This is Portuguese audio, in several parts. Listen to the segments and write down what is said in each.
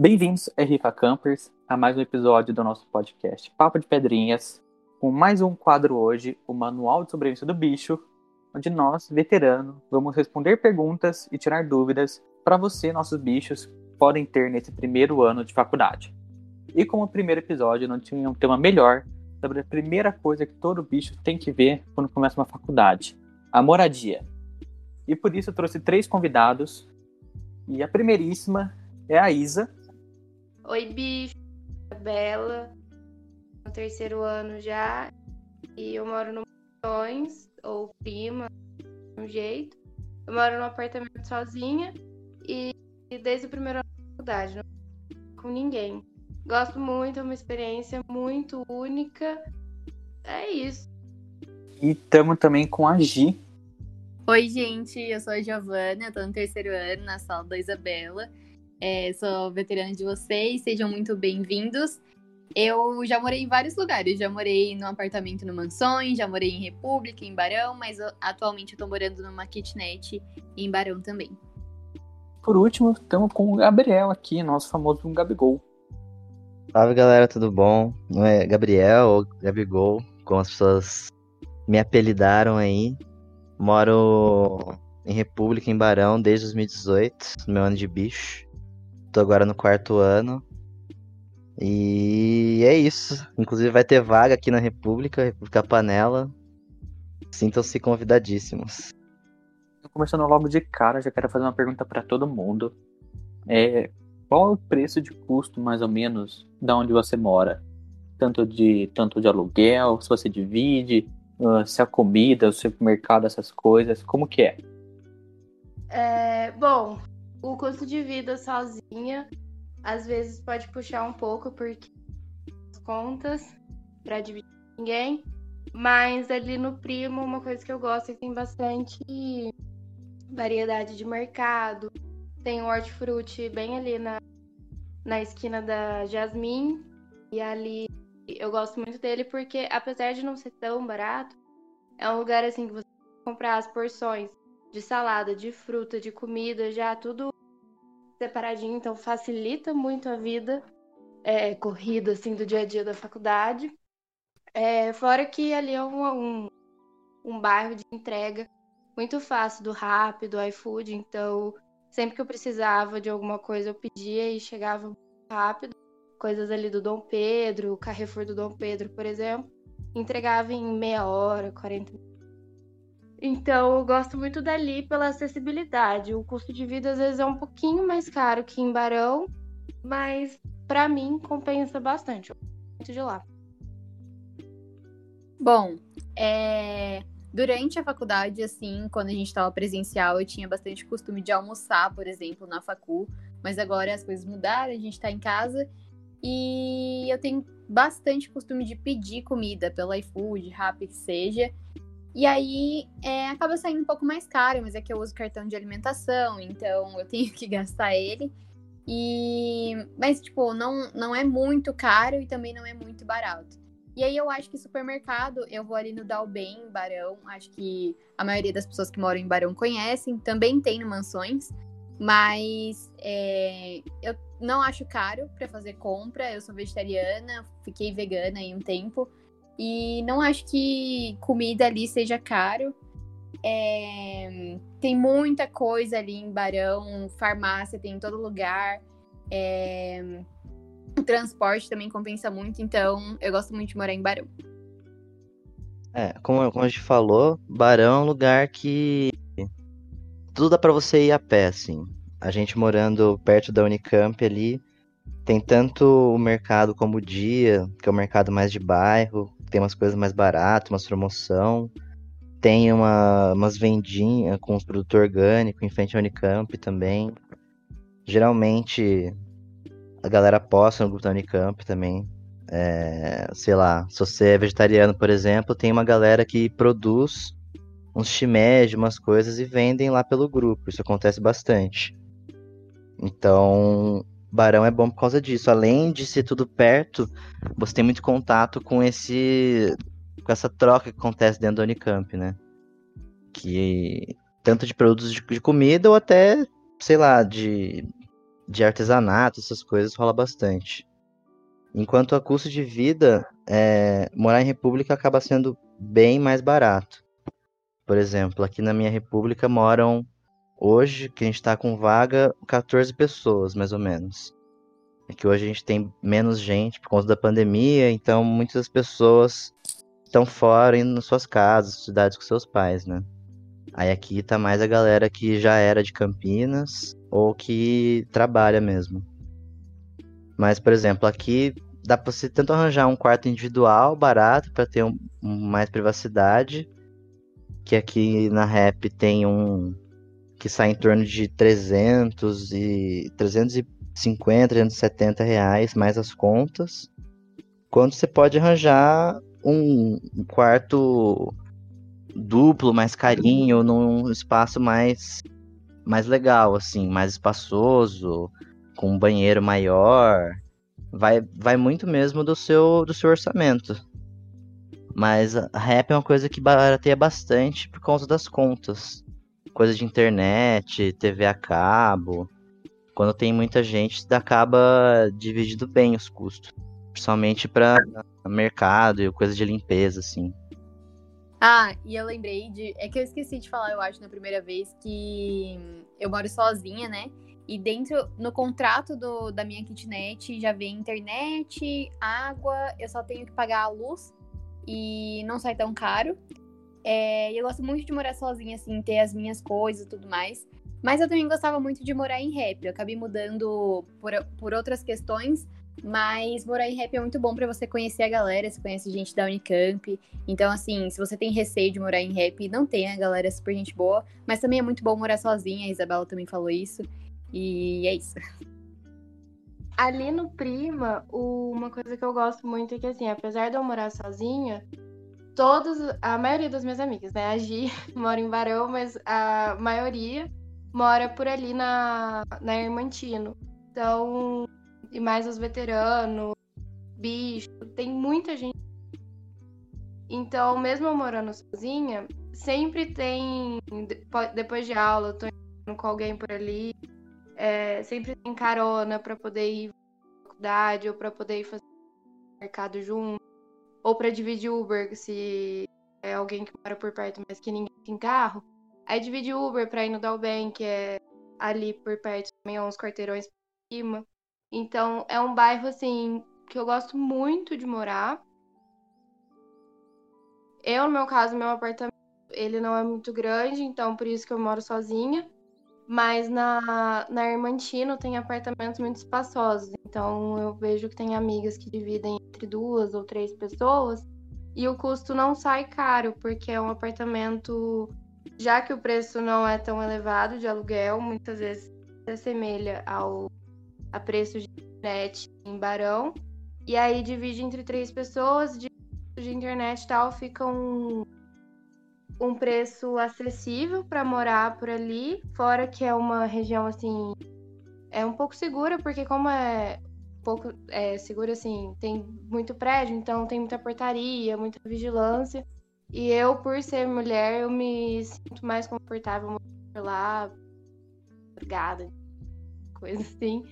Bem-vindos, RFA Campers, a mais um episódio do nosso podcast Papo de Pedrinhas, com mais um quadro hoje, o Manual de Sobrevivência do Bicho, onde nós, veteranos, vamos responder perguntas e tirar dúvidas para você, nossos bichos, podem ter nesse primeiro ano de faculdade. E como primeiro episódio, não tinha um tema melhor sobre a primeira coisa que todo bicho tem que ver quando começa uma faculdade: a moradia. E por isso eu trouxe três convidados. E a primeiríssima é a Isa, Oi, bicho. Bela. No terceiro ano já. E eu moro no Mansões, ou prima, de um jeito. Eu moro num apartamento sozinha. E desde o primeiro ano da faculdade, não com ninguém. Gosto muito, é uma experiência muito única. É isso. E estamos também com a Gi. Oi, gente, eu sou a Giovana, eu tô no terceiro ano na sala da Isabela. É, sou veterana de vocês, sejam muito bem-vindos. Eu já morei em vários lugares, já morei num apartamento no Mansões, já morei em República, em Barão, mas atualmente eu tô morando numa kitnet em Barão também. Por último, estamos com o Gabriel aqui, nosso famoso Gabigol. Salve galera, tudo bom? Não é Gabriel ou Gabigol, como as pessoas me apelidaram aí. Moro em República, em Barão, desde 2018, meu ano de bicho. Tô agora no quarto ano. E é isso. Inclusive vai ter vaga aqui na República, República Panela. Sintam-se convidadíssimos. Começando logo de cara, já quero fazer uma pergunta para todo mundo. É, qual é o preço de custo, mais ou menos, da onde você mora? Tanto de, tanto de aluguel, se você divide, uh, se a comida, o supermercado, essas coisas, como que é? É, bom, o custo de vida sozinha às vezes pode puxar um pouco porque as contas para dividir com ninguém, mas ali no primo uma coisa que eu gosto é que tem bastante variedade de mercado. Tem o hortifruti bem ali na, na esquina da Jasmine. E ali eu gosto muito dele porque apesar de não ser tão barato, é um lugar assim que você comprar as porções de salada, de fruta, de comida, já tudo separadinho, então facilita muito a vida é, corrida assim do dia a dia da faculdade. É, fora que ali é um, um, um bairro de entrega muito fácil do rápido, do iFood, então sempre que eu precisava de alguma coisa eu pedia e chegava rápido. Coisas ali do Dom Pedro, o Carrefour do Dom Pedro, por exemplo, entregava em meia hora, 40 minutos então, eu gosto muito dali pela acessibilidade. O custo de vida às vezes é um pouquinho mais caro que em Barão, mas para mim compensa bastante. Muito de lá. Bom, é... durante a faculdade, assim, quando a gente estava presencial, eu tinha bastante costume de almoçar, por exemplo, na facu, mas agora as coisas mudaram, a gente está em casa e eu tenho bastante costume de pedir comida pelo iFood, Rappi, que seja. E aí é, acaba saindo um pouco mais caro, mas é que eu uso cartão de alimentação, então eu tenho que gastar ele. E mas tipo, não não é muito caro e também não é muito barato. E aí eu acho que supermercado, eu vou ali no Dalben, Barão, acho que a maioria das pessoas que moram em Barão conhecem, também tem no Mansões, mas é, eu não acho caro para fazer compra, eu sou vegetariana, fiquei vegana aí um tempo, e não acho que comida ali seja caro. É, tem muita coisa ali em Barão, farmácia tem em todo lugar. É, o transporte também compensa muito, então eu gosto muito de morar em Barão. É, como, como a gente falou, Barão é um lugar que tudo dá para você ir a pé, assim. A gente morando perto da Unicamp ali, tem tanto o mercado como o dia, que é o mercado mais de bairro, tem umas coisas mais baratas, umas promoção. Tem uma, umas vendinhas com os produtos orgânicos em frente ao Unicamp também. Geralmente a galera posta no grupo da Unicamp também. É, sei lá, se você é vegetariano, por exemplo, tem uma galera que produz uns shimeji, umas coisas e vendem lá pelo grupo. Isso acontece bastante. Então, Barão é bom por causa disso. Além de ser tudo perto, você tem muito contato com esse. com essa troca que acontece dentro da Unicamp, né? Que. Tanto de produtos de, de comida ou até, sei lá, de. de artesanato, essas coisas, rola bastante. Enquanto a custo de vida, é, morar em república acaba sendo bem mais barato. Por exemplo, aqui na minha república moram, hoje, que a gente está com vaga, 14 pessoas, mais ou menos. É que hoje a gente tem menos gente por conta da pandemia, então muitas pessoas estão fora, indo nas suas casas, cidades com seus pais, né? Aí aqui tá mais a galera que já era de Campinas ou que trabalha mesmo. Mas, por exemplo, aqui dá pra você tentar arranjar um quarto individual barato para ter um, um, mais privacidade. Que aqui na Rap tem um que sai em torno de 300 e 350, 370 reais mais as contas. Quando você pode arranjar um quarto duplo, mais carinho, num espaço mais mais legal, assim, mais espaçoso, com um banheiro maior. Vai, vai muito mesmo do seu, do seu orçamento. Mas a rap é uma coisa que barateia bastante por causa das contas. Coisa de internet, TV a cabo. Quando tem muita gente, acaba dividindo bem os custos. Principalmente para mercado e coisa de limpeza, assim. Ah, e eu lembrei de. É que eu esqueci de falar, eu acho, na primeira vez, que eu moro sozinha, né? E dentro, no contrato do, da minha kitnet, já vem internet, água, eu só tenho que pagar a luz e não sai tão caro. É, eu gosto muito de morar sozinha, assim, ter as minhas coisas e tudo mais. Mas eu também gostava muito de morar em rap. Eu acabei mudando por, por outras questões, mas morar em rap é muito bom para você conhecer a galera, você conhece gente da Unicamp. Então, assim, se você tem receio de morar em rap, não tem, a galera é super gente boa. Mas também é muito bom morar sozinha, a Isabela também falou isso. E é isso. Ali no Prima, uma coisa que eu gosto muito é que, assim, apesar de eu morar sozinha, todos, a maioria das minhas amigas, né? A Gi mora em Barão, mas a maioria mora por ali na, na Irmantino. Então, e mais os veteranos, bicho, tem muita gente. Então, mesmo eu morando sozinha, sempre tem, depois de aula, eu tô indo com alguém por ali, é, sempre tem carona para poder ir pra faculdade ou para poder ir fazer mercado junto, ou para dividir Uber se é alguém que mora por perto, mas que ninguém tem carro. Aí divide Uber para ir no Dalben, que é ali por perto também, uns quarteirões por cima. Então, é um bairro, assim, que eu gosto muito de morar. Eu, no meu caso, meu apartamento, ele não é muito grande, então por isso que eu moro sozinha. Mas na, na Irmantino tem apartamentos muito espaçosos. Então eu vejo que tem amigas que dividem entre duas ou três pessoas. E o custo não sai caro, porque é um apartamento, já que o preço não é tão elevado de aluguel, muitas vezes se assemelha ao a preço de internet em Barão. E aí divide entre três pessoas, de, de internet e tal, fica um, um preço acessível para morar por ali. Fora que é uma região assim. É um pouco segura, porque como é pouco é, segura assim, tem muito prédio, então tem muita portaria, muita vigilância. E eu, por ser mulher, eu me sinto mais confortável lá, obrigada, coisa assim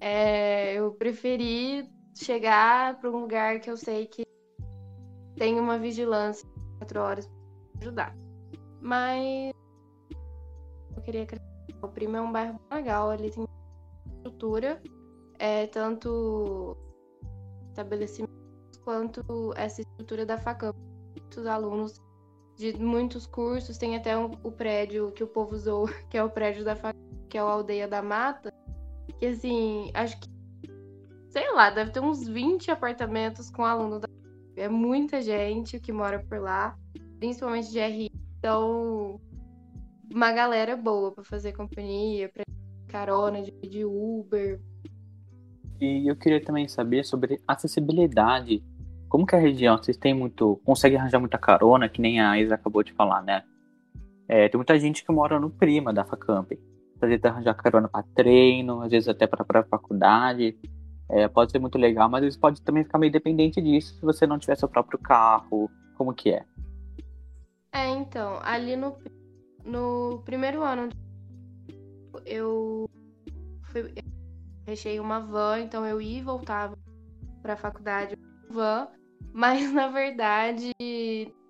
é, eu preferi chegar para um lugar que eu sei que tem uma vigilância 24 horas ajudar. Mas eu queria acrescentar, o Primo é um bairro legal, ali tem estrutura, é, tanto estabelecimentos quanto essa estrutura da facam. Muitos alunos de muitos cursos, tem até um, o prédio que o povo usou, que é o prédio da facam, que é a Aldeia da Mata, que assim, acho que. Sei lá, deve ter uns 20 apartamentos com aluno da. É muita gente que mora por lá, principalmente de RI. Então, uma galera boa para fazer companhia, para carona, de, de Uber. E eu queria também saber sobre acessibilidade. Como que a região, vocês têm muito. consegue arranjar muita carona, que nem a Isa acabou de falar, né? É, tem muita gente que mora no Prima da Facamp às vezes arranjar carona para treino, às vezes até para faculdade. É, pode ser muito legal, mas às pode também ficar meio dependente disso se você não tiver seu próprio carro. Como que é? É, então, ali no, no primeiro ano eu fui fechei uma van, então eu ia e voltava para a faculdade van, mas na verdade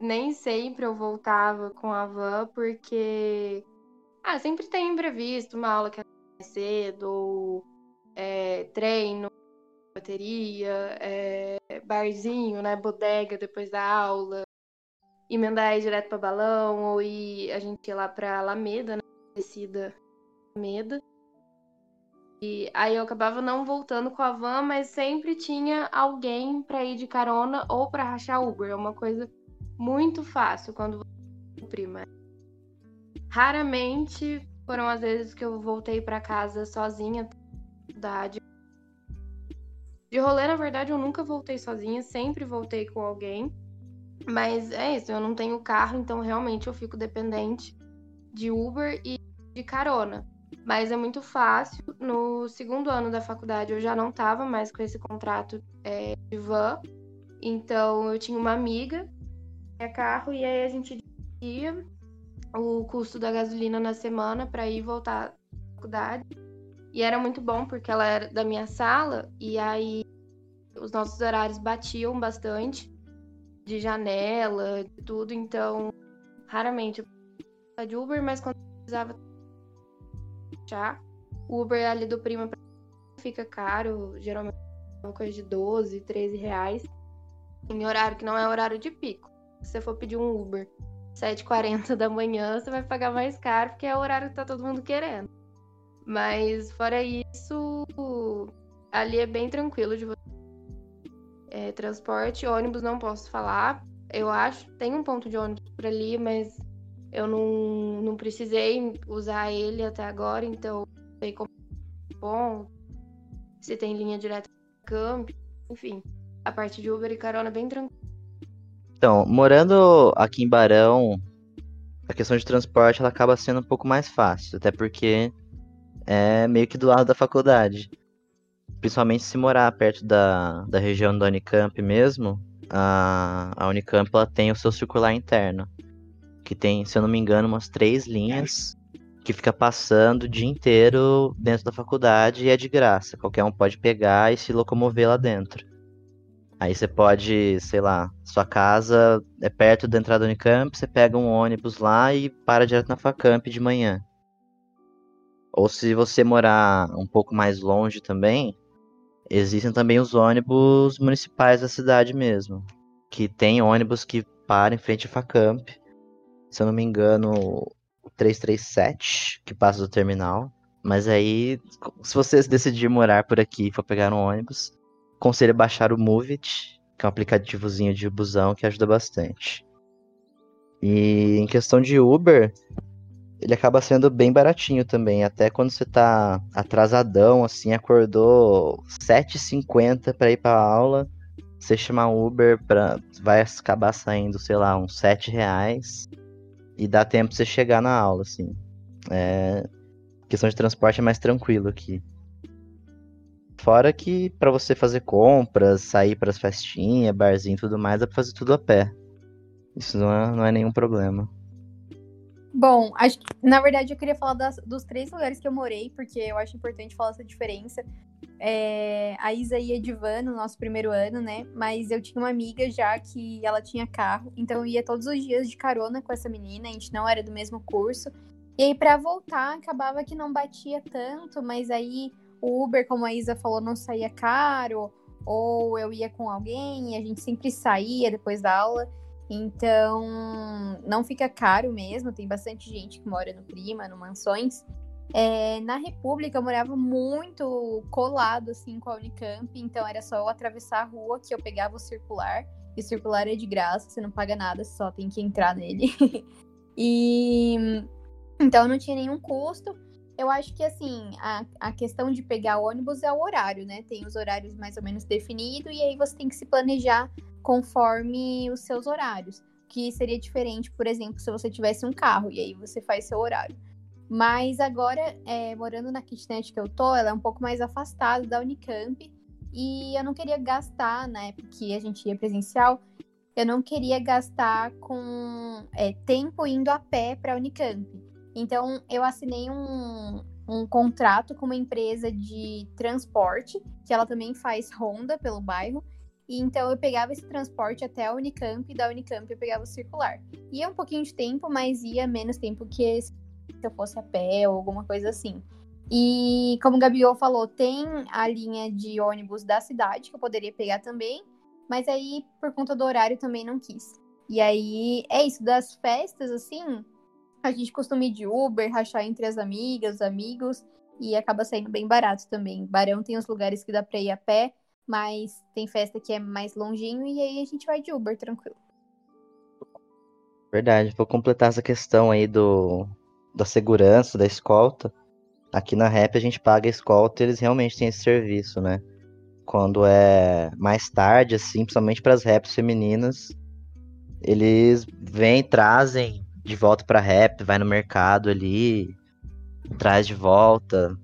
nem sempre eu voltava com a van porque ah, sempre tem imprevisto, uma aula que é cedo, ou é, treino, bateria, é, barzinho, né, bodega depois da aula, emendar direto para balão ou ir a gente ia lá para Alameda, né, descida Alameda. E aí eu acabava não voltando com a van, mas sempre tinha alguém para ir de carona ou para rachar Uber. É uma coisa muito fácil quando você prima. Raramente foram as vezes que eu voltei para casa sozinha da de rolê, na verdade, eu nunca voltei sozinha, sempre voltei com alguém. Mas é isso, eu não tenho carro, então realmente eu fico dependente de Uber e de carona. Mas é muito fácil. No segundo ano da faculdade eu já não estava mais com esse contrato é, de van. Então eu tinha uma amiga, tinha carro, e aí a gente ia o custo da gasolina na semana para ir voltar à faculdade. E era muito bom porque ela era da minha sala e aí os nossos horários batiam bastante de janela, de tudo, então raramente eu de Uber, mas quando precisava já. O Uber ali do Prima fica caro, geralmente é uma coisa de 12, 13 reais. Em horário que não é horário de pico. Se você for pedir um Uber 7h40 da manhã, você vai pagar mais caro, porque é o horário que tá todo mundo querendo. Mas fora isso, ali é bem tranquilo de você. É, transporte, ônibus não posso falar. Eu acho, tem um ponto de ônibus por ali, mas eu não, não precisei usar ele até agora, então sei como é bom, se tem linha direta camp, enfim. A parte de Uber e carona é bem tranquila. Então, morando aqui em Barão, a questão de transporte ela acaba sendo um pouco mais fácil, até porque é meio que do lado da faculdade. Principalmente se morar perto da, da região da Unicamp mesmo, a, a Unicamp ela tem o seu circular interno que tem, se eu não me engano, umas três linhas que fica passando o dia inteiro dentro da faculdade e é de graça. Qualquer um pode pegar e se locomover lá dentro. Aí você pode, sei lá, sua casa é perto da entrada do Unicamp, você pega um ônibus lá e para direto na Facamp de manhã. Ou se você morar um pouco mais longe também, existem também os ônibus municipais da cidade mesmo. Que tem ônibus que param em frente à Facamp se eu não me engano, o 337, que passa do terminal. Mas aí, se você decidir morar por aqui e for pegar um ônibus, conselho baixar o Movit, que é um aplicativozinho de busão que ajuda bastante. E em questão de Uber, ele acaba sendo bem baratinho também. Até quando você tá atrasadão, assim, acordou 7h50 para ir pra aula, você chamar Uber pra, vai acabar saindo, sei lá, uns 7 reais e dá tempo pra você chegar na aula, assim. É... questão de transporte é mais tranquilo aqui. Fora que para você fazer compras, sair para as festinhas, barzinho e tudo mais, dá pra fazer tudo a pé. Isso não é, não é nenhum problema. Bom, acho que, na verdade eu queria falar das, dos três lugares que eu morei, porque eu acho importante falar essa diferença. É, a Isa ia de van no nosso primeiro ano, né? Mas eu tinha uma amiga já que ela tinha carro, então eu ia todos os dias de carona com essa menina, a gente não era do mesmo curso. E aí, para voltar, acabava que não batia tanto, mas aí o Uber, como a Isa falou, não saía caro, ou eu ia com alguém a gente sempre saía depois da aula. Então, não fica caro mesmo, tem bastante gente que mora no Prima, no Mansões. É, na República eu morava muito colado assim com a Unicamp, então era só eu atravessar a rua que eu pegava o circular. E o circular é de graça, você não paga nada, você só tem que entrar nele. e então não tinha nenhum custo. Eu acho que assim, a, a questão de pegar ônibus é o horário, né? Tem os horários mais ou menos definidos, e aí você tem que se planejar conforme os seus horários. Que seria diferente, por exemplo, se você tivesse um carro, e aí você faz seu horário. Mas agora, é, morando na kitnet que eu tô, ela é um pouco mais afastada da Unicamp. E eu não queria gastar, na época que a gente ia presencial, eu não queria gastar com é, tempo indo a pé para a Unicamp. Então, eu assinei um, um contrato com uma empresa de transporte, que ela também faz ronda pelo bairro. E então eu pegava esse transporte até a Unicamp e da Unicamp eu pegava o circular. Ia um pouquinho de tempo, mas ia menos tempo que se eu fosse a pé ou alguma coisa assim. E como o Gabriel falou, tem a linha de ônibus da cidade que eu poderia pegar também, mas aí por conta do horário também não quis. E aí é isso, das festas assim, a gente costuma ir de Uber, rachar entre as amigas, os amigos, e acaba saindo bem barato também. Barão tem os lugares que dá pra ir a pé, mas tem festa que é mais longinho e aí a gente vai de Uber tranquilo. Verdade, vou completar essa questão aí do da segurança, da escolta. Aqui na Rap a gente paga a escolta e eles realmente têm esse serviço, né? Quando é mais tarde, assim, principalmente para as raps femininas, eles vêm, trazem de volta pra rap, vai no mercado ali, traz de volta.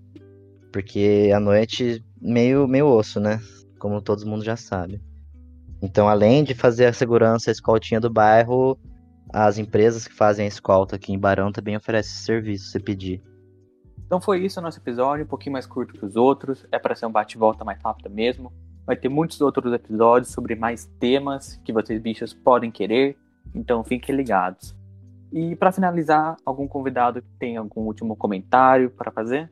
Porque a noite meio, meio osso, né? Como todo mundo já sabe. Então, além de fazer a segurança, a escoltinha do bairro, as empresas que fazem a escolta aqui em Barão também oferecem esse serviço, se pedir. Então foi isso o nosso episódio, um pouquinho mais curto que os outros, é para ser um bate-volta mais rápido mesmo. Vai ter muitos outros episódios sobre mais temas que vocês bichos podem querer, então fiquem ligados. E para finalizar, algum convidado que tem algum último comentário para fazer?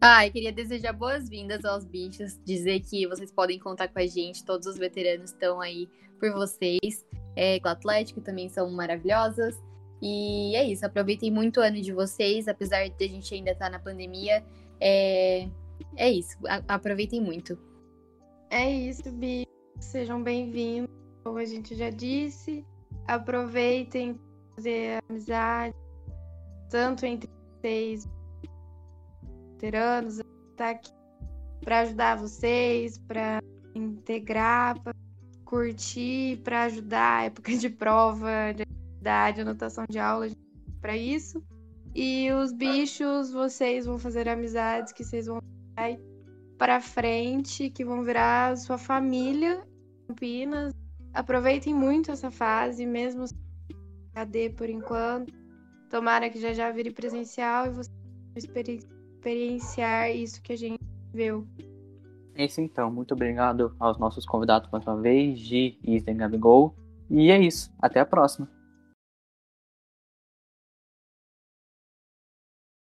Ah, eu queria desejar boas-vindas aos bichos, dizer que vocês podem contar com a gente, todos os veteranos estão aí por vocês. É, com o Atlético também são maravilhosas. E é isso, aproveitem muito o ano de vocês, apesar de a gente ainda estar tá na pandemia. É, é isso, aproveitem muito. É isso, bichos. Sejam bem-vindos, como a gente já disse. Aproveitem fazer amizade, tanto entre vocês, veteranos, tá aqui para ajudar vocês, para integrar, para curtir, para ajudar época de prova, de atividade, anotação de aula, para isso. E os bichos, vocês vão fazer amizades que vocês vão para frente, que vão virar sua família, Campinas. Aproveitem muito essa fase, mesmo AD por enquanto. Tomara que já já vire presencial e você experienciar isso que a gente viu. É isso então. Muito obrigado aos nossos convidados mais uma vez, Gi, Isen e Gabigol. E é isso. Até a próxima.